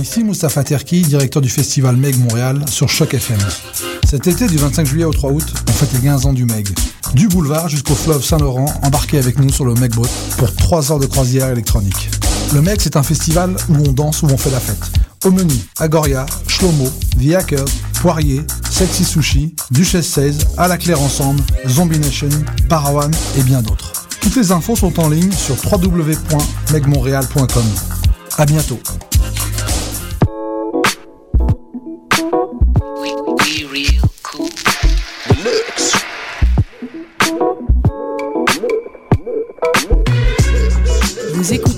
Ici Moustapha Terki, directeur du festival Meg Montréal sur Choc FM. Cet été, du 25 juillet au 3 août, on fête les 15 ans du Meg. Du boulevard jusqu'au fleuve Saint-Laurent, embarquez avec nous sur le Meg Boat pour 3 heures de croisière électronique. Le Meg, c'est un festival où on danse, où on fait la fête. Au menu, Agoria, Shlomo, The Hackers, Poirier, Sexy Sushi, Duchesse 16, À la Claire Ensemble, Zombie Nation, Parawan et bien d'autres. Toutes les infos sont en ligne sur www.megmontreal.com. A bientôt.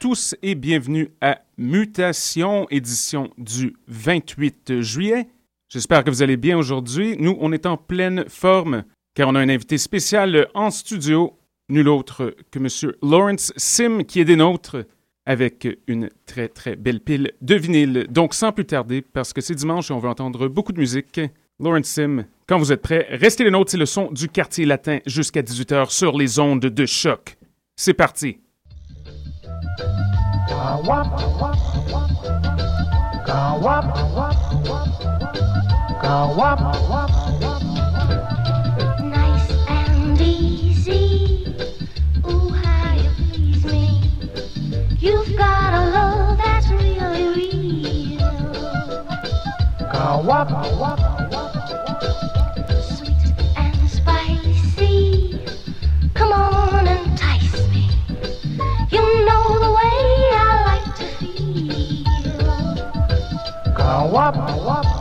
Tous et bienvenue à Mutation, édition du 28 juillet. J'espère que vous allez bien aujourd'hui. Nous, on est en pleine forme car on a un invité spécial en studio, nul autre que M. Lawrence Sim qui est des nôtres avec une très très belle pile de vinyle. Donc sans plus tarder, parce que c'est dimanche et on veut entendre beaucoup de musique, Lawrence Sim, quand vous êtes prêts, restez les nôtres, c'est le son du quartier latin jusqu'à 18h sur les ondes de choc. C'est parti. Nice and easy. Ooh, how you please me. You've got a love that's really real. wop, wop.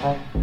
好。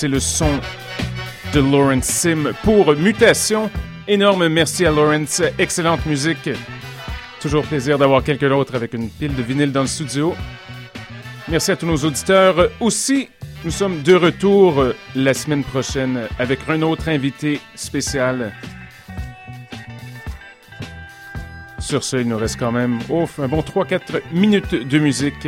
C'est le son de Lawrence Sim pour Mutation. Énorme merci à Lawrence, excellente musique. Toujours plaisir d'avoir quelqu'un d'autre avec une pile de vinyle dans le studio. Merci à tous nos auditeurs. Aussi, nous sommes de retour la semaine prochaine avec un autre invité spécial. Sur ce, il nous reste quand même un bon 3-4 minutes de musique.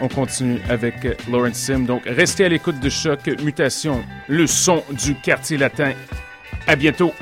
On continue avec Lawrence Sim. Donc, restez à l'écoute de Choc Mutation, le son du quartier latin. À bientôt.